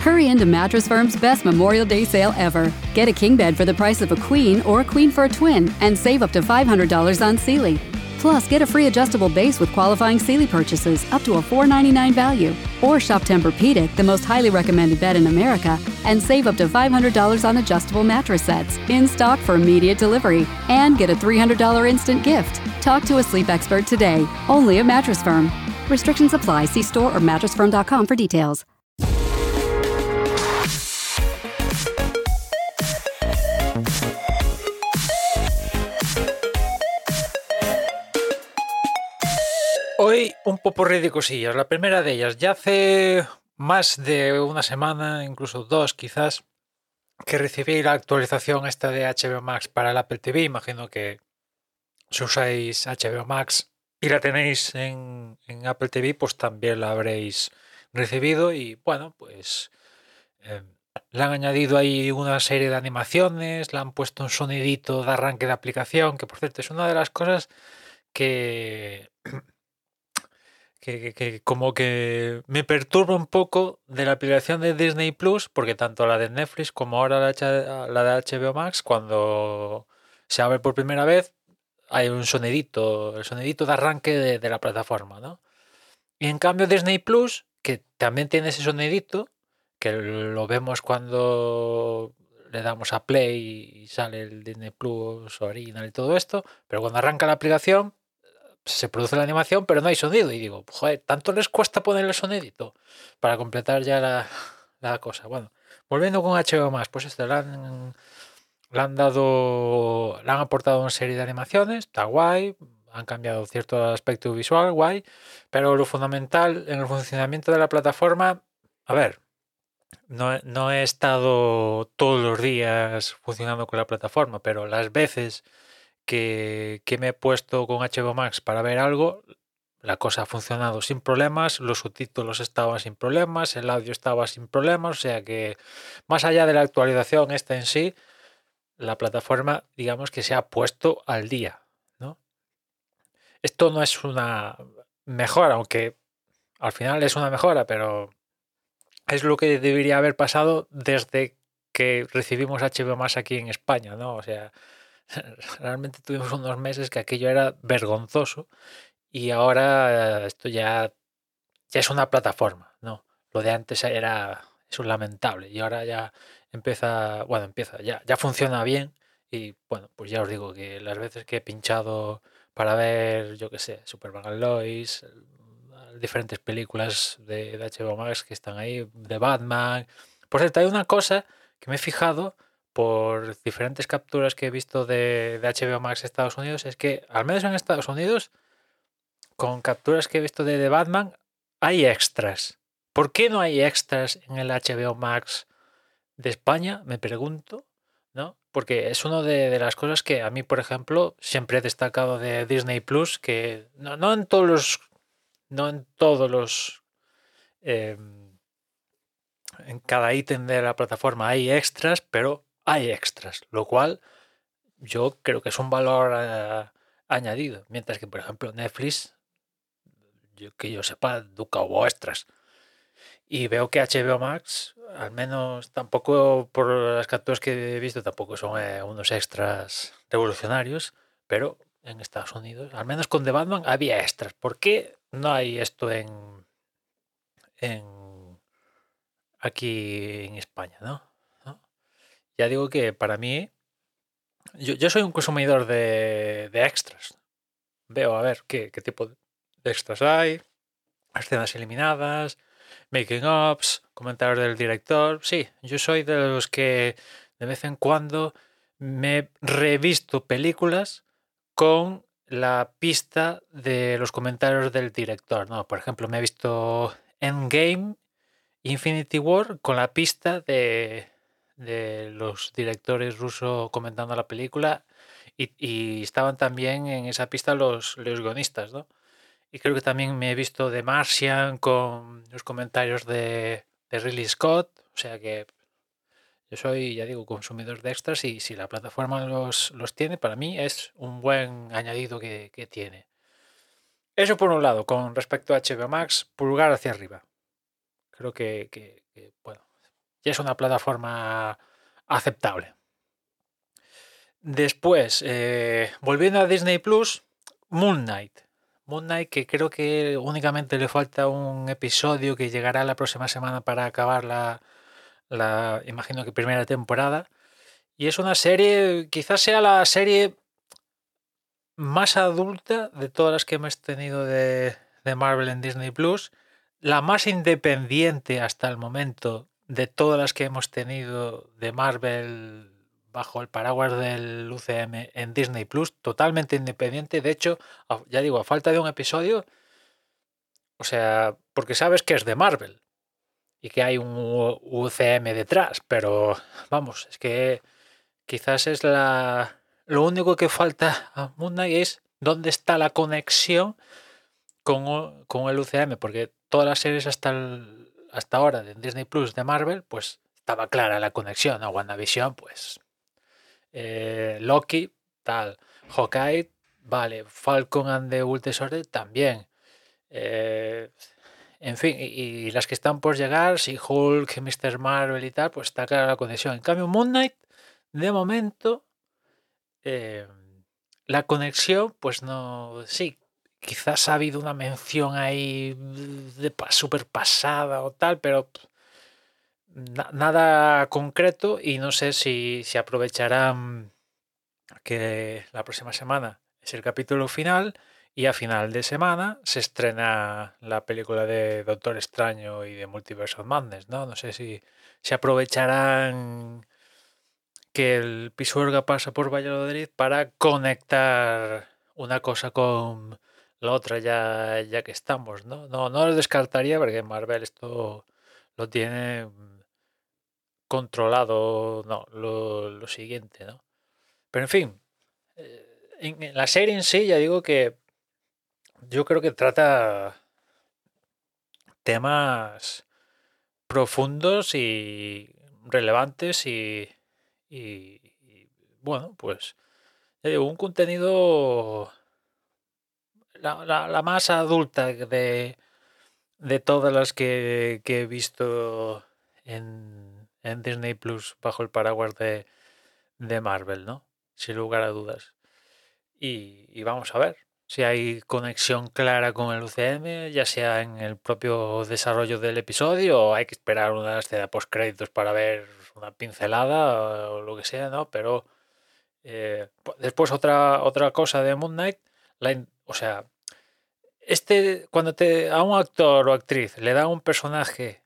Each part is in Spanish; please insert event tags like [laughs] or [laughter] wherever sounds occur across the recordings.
Hurry into Mattress Firm's best Memorial Day sale ever. Get a king bed for the price of a queen or a queen for a twin and save up to $500 on Sealy. Plus, get a free adjustable base with qualifying Sealy purchases up to a 499 value. Or shop Tempur-Pedic, the most highly recommended bed in America, and save up to $500 on adjustable mattress sets in stock for immediate delivery. And get a $300 instant gift. Talk to a sleep expert today, only at Mattress Firm. Restrictions apply. See store or mattressfirm.com for details. Hoy un popurrí de cosillas. La primera de ellas, ya hace más de una semana, incluso dos quizás, que recibí la actualización esta de HBO Max para el Apple TV. Imagino que si usáis HBO Max y la tenéis en, Apple TV, pues también la habréis recibido. Y bueno, pues eh, le han añadido ahí una serie de animaciones, le han puesto un sonidito de arranque de aplicación, que por cierto es una de las cosas que que, que- como que me perturba un poco de la aplicación de Disney Plus, porque tanto la de Netflix como ahora la, de HBO Max, cuando se abre por primera vez, hay un sonidito, el sonidito de arranque de, de la plataforma, ¿no? Y en cambio Disney Plus, que también tiene ese sonidito, que lo vemos cuando le damos a play y sale el Disney Plus original y todo esto, pero cuando arranca la aplicación se produce la animación, pero no hay sonido. Y digo, joder, ¿tanto les cuesta poner el sonidito para completar ya la, la cosa? Bueno, volviendo con HBO más, pues esto le han, le han dado, le han aportado una serie de animaciones, está guay, han cambiado cierto aspecto visual, guay, pero lo fundamental en el funcionamiento de la plataforma, a ver, no, no he estado todos los días funcionando con la plataforma, pero las veces que, me he puesto con HBO Max para ver algo, la cosa ha funcionado sin problemas, los subtítulos estaban sin problemas, el audio estaba sin problemas, o sea que más allá de la actualización esta en sí, la plataforma digamos que se ha puesto al día, ¿no? Esto no es una mejora, aunque al final es una mejora, pero es lo que debería haber pasado desde que recibimos HBO Max aquí en España, ¿no? O sea, [laughs] realmente tuvimos unos meses que aquello era vergonzoso y ahora eh, esto ya, ya es una plataforma, ¿no? Lo de antes era es lamentable y ahora ya empieza, bueno, empieza, ya, ya funciona bien y bueno, pues ya os digo que las veces que he pinchado para ver, yo qué sé, Superman Lois, eh, diferentes películas de, de HBO Max que están ahí, de Batman. Por cierto, hay una cosa que me he fijado por diferentes capturas que he visto de, de HBO Max Estados Unidos, es que, al menos en Estados Unidos, con capturas que he visto de, de Batman, hay extras. ¿Por qué no hay extras en el HBO Max de España? Me pregunto, ¿no? Porque es una de, de las cosas que a mí, por ejemplo, siempre he destacado de Disney Plus, que no, no en todos los. No en todos los. em, en cada ítem de la plataforma hay extras, pero hay extras, lo cual yo creo que es un valor eh, añadido. Mientras que, por ejemplo, Netflix, yo, que yo sepa, nunca hubo extras. Y veo que HBO Max, al menos tampoco por las capturas que he visto, tampoco son eh, unos extras revolucionarios, pero en Estados Unidos, al menos con The Batman, había extras. ¿Por qué no hay esto en, en aquí en España, no? Ya digo que para mí, yo, yo soy un consumidor de, de extras. Veo a ver qué, qué tipo de extras hay, escenas eliminadas, making ups, comentarios del director. Sí, yo soy de los que de vez en cuando me revisto películas con la pista de los comentarios del director. ¿no? Por ejemplo, me he visto Endgame, Infinity War, con la pista de, de los directores rusos comentando la película y, y estaban también en esa pista los, los guionistas, ¿no? Y creo que también me he visto de Martian con los comentarios de, de Ridley Scott. O sea que yo soy, ya digo, consumidor de extras y si la plataforma los, los tiene, para mí es un buen añadido que, que tiene. Eso por un lado, con respecto a HBO Max, pulgar hacia arriba. Creo que, que- que, bueno, ya es una plataforma aceptable. Después, eh, volviendo a Disney Plus, Moon Knight. Moon Knight, que creo que únicamente le falta un episodio que llegará la próxima semana para acabar la, la imagino que primera temporada. Y es una serie, quizás sea la serie más adulta de todas las que hemos tenido de, de Marvel en Disney Plus, la más independiente hasta el momento de todas las que hemos tenido de Marvel bajo el paraguas del UCM en Disney Plus, totalmente independiente. De hecho, ya digo, a falta de un episodio, o sea, porque sabes que es de Marvel y que hay un UCM detrás, pero vamos, es que quizás es la lo único que falta a Moon Knight es dónde está la conexión con, con el UCM, porque todas las series hasta hasta ahora de Disney Plus de Marvel, pues estaba clara la conexión, ¿no? WandaVision, pues eh, Loki, tal. Hawkeye, vale. Falcon and the Winter también. Eh, en fin, y, las que están por llegar, si Hulk, Mr. Marvel y tal, pues está clara la conexión. En cambio, Moon Knight, de momento, eh, la conexión, pues no. Sí, quizás ha habido una mención ahí de super pasada o tal, pero nada concreto y no sé si, se aprovecharán que la próxima semana es el capítulo final y a final de semana se estrena la película de Doctor Extraño y de Multiverse of Madness, ¿no? No sé si se aprovecharán que el Pisuerga pasa por Valladolid para conectar una cosa con la otra ya, ya que estamos, ¿no? No, no lo descartaría porque Marvel esto lo tiene controlado, no, lo, siguiente, ¿no? Pero en fin, eh, la serie en sí ya digo que yo creo que trata temas profundos y relevantes y, bueno, pues un contenido la, la, más adulta de, de todas las que he visto en, en Disney Plus bajo el paraguas de, de Marvel, ¿no? Sin lugar a dudas. Y, vamos a ver si hay conexión clara con el UCM, ya sea en el propio desarrollo del episodio o hay que esperar una escena post créditos para ver una pincelada o lo que sea, ¿no? Pero eh, después otra, otra cosa de Moon Knight, o sea, este, cuando te, a un actor o actriz le da un personaje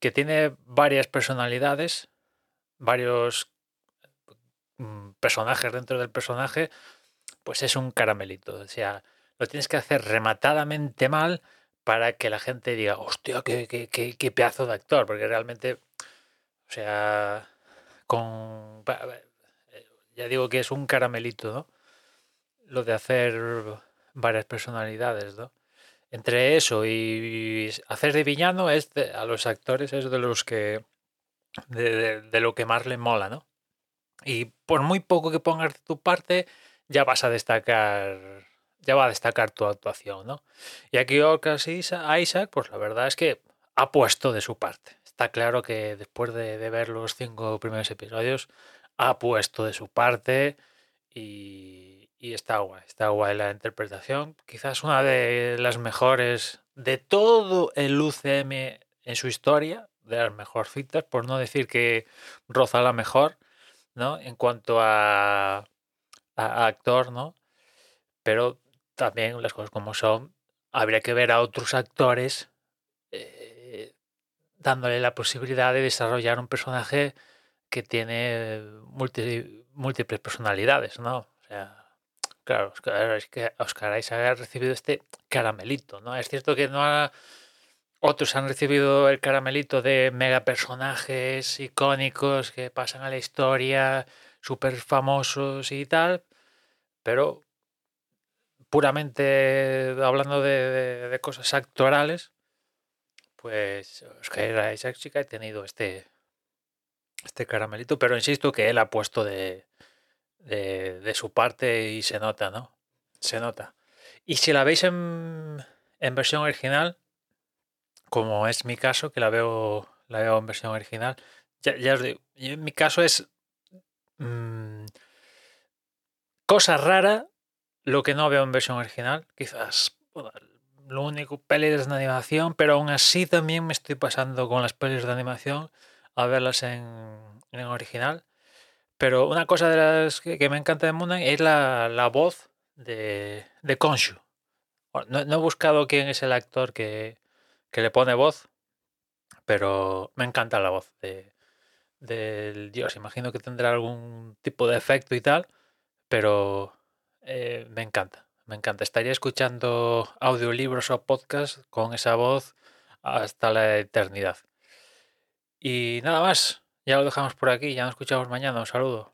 que tiene varias personalidades, varios mm, personajes dentro del personaje, pues es un caramelito. O sea, lo tienes que hacer rematadamente mal para que la gente diga, hostia, qué, qué, qué, pedazo de actor, porque realmente, o sea, con... Ya digo que es un caramelito, ¿no? Lo de hacer varias personalidades, ¿no? entre eso y hacer de villano es a los actores es de los que de, lo que más le mola, ¿no? Y por muy poco que pongas de tu parte, ya vas a destacar, ya va a destacar tu actuación, ¿no? Y aquí Orcas Isaac, pues la verdad es que ha puesto de su parte. Está claro que después de, de ver los cinco primeros episodios, ha puesto de su parte y, está guay, está guay la interpretación. Quizás una de las mejores de todo el UCM en su historia, de las mejorcitas, por no decir que roza la mejor, ¿no? En cuanto a, actor, ¿no? Pero también las cosas como son, habría que ver a otros actores eh, dándole la posibilidad de desarrollar un personaje que tiene múltiples personalidades, ¿no? O sea, Claro, es que Oscar Isaac ha recibido este caramelito, ¿no? Es cierto que no ha... Otros han recibido el caramelito de mega personajes icónicos que pasan a la historia, súper famosos y tal, pero puramente hablando de, cosas actorales, pues Oscar Isaac sí que ha tenido este, este caramelito, pero insisto que él ha puesto de, de, su parte y se nota, ¿no? Se nota. Y si la veis en, versión original, como es mi caso, que la veo la veo en versión original. Ya, ya os digo, en mi caso es mmm, cosa rara lo que no veo en versión original. Quizás lo único pelis de animación, pero aún así también me estoy pasando con las pelis de animación a verlas en, en original. Pero una cosa de las que, me encanta de Moon es la, la voz de, de Konshu. No, no, he buscado quién es el actor que, que, le pone voz, pero me encanta la voz de, del dios. Imagino que tendrá algún tipo de efecto y tal, pero eh, me encanta. Me encanta. Estaría escuchando audiolibros o podcasts con esa voz hasta la eternidad. Y nada más. Ya lo dejamos por aquí. Ya nos escuchamos mañana. Un saludo.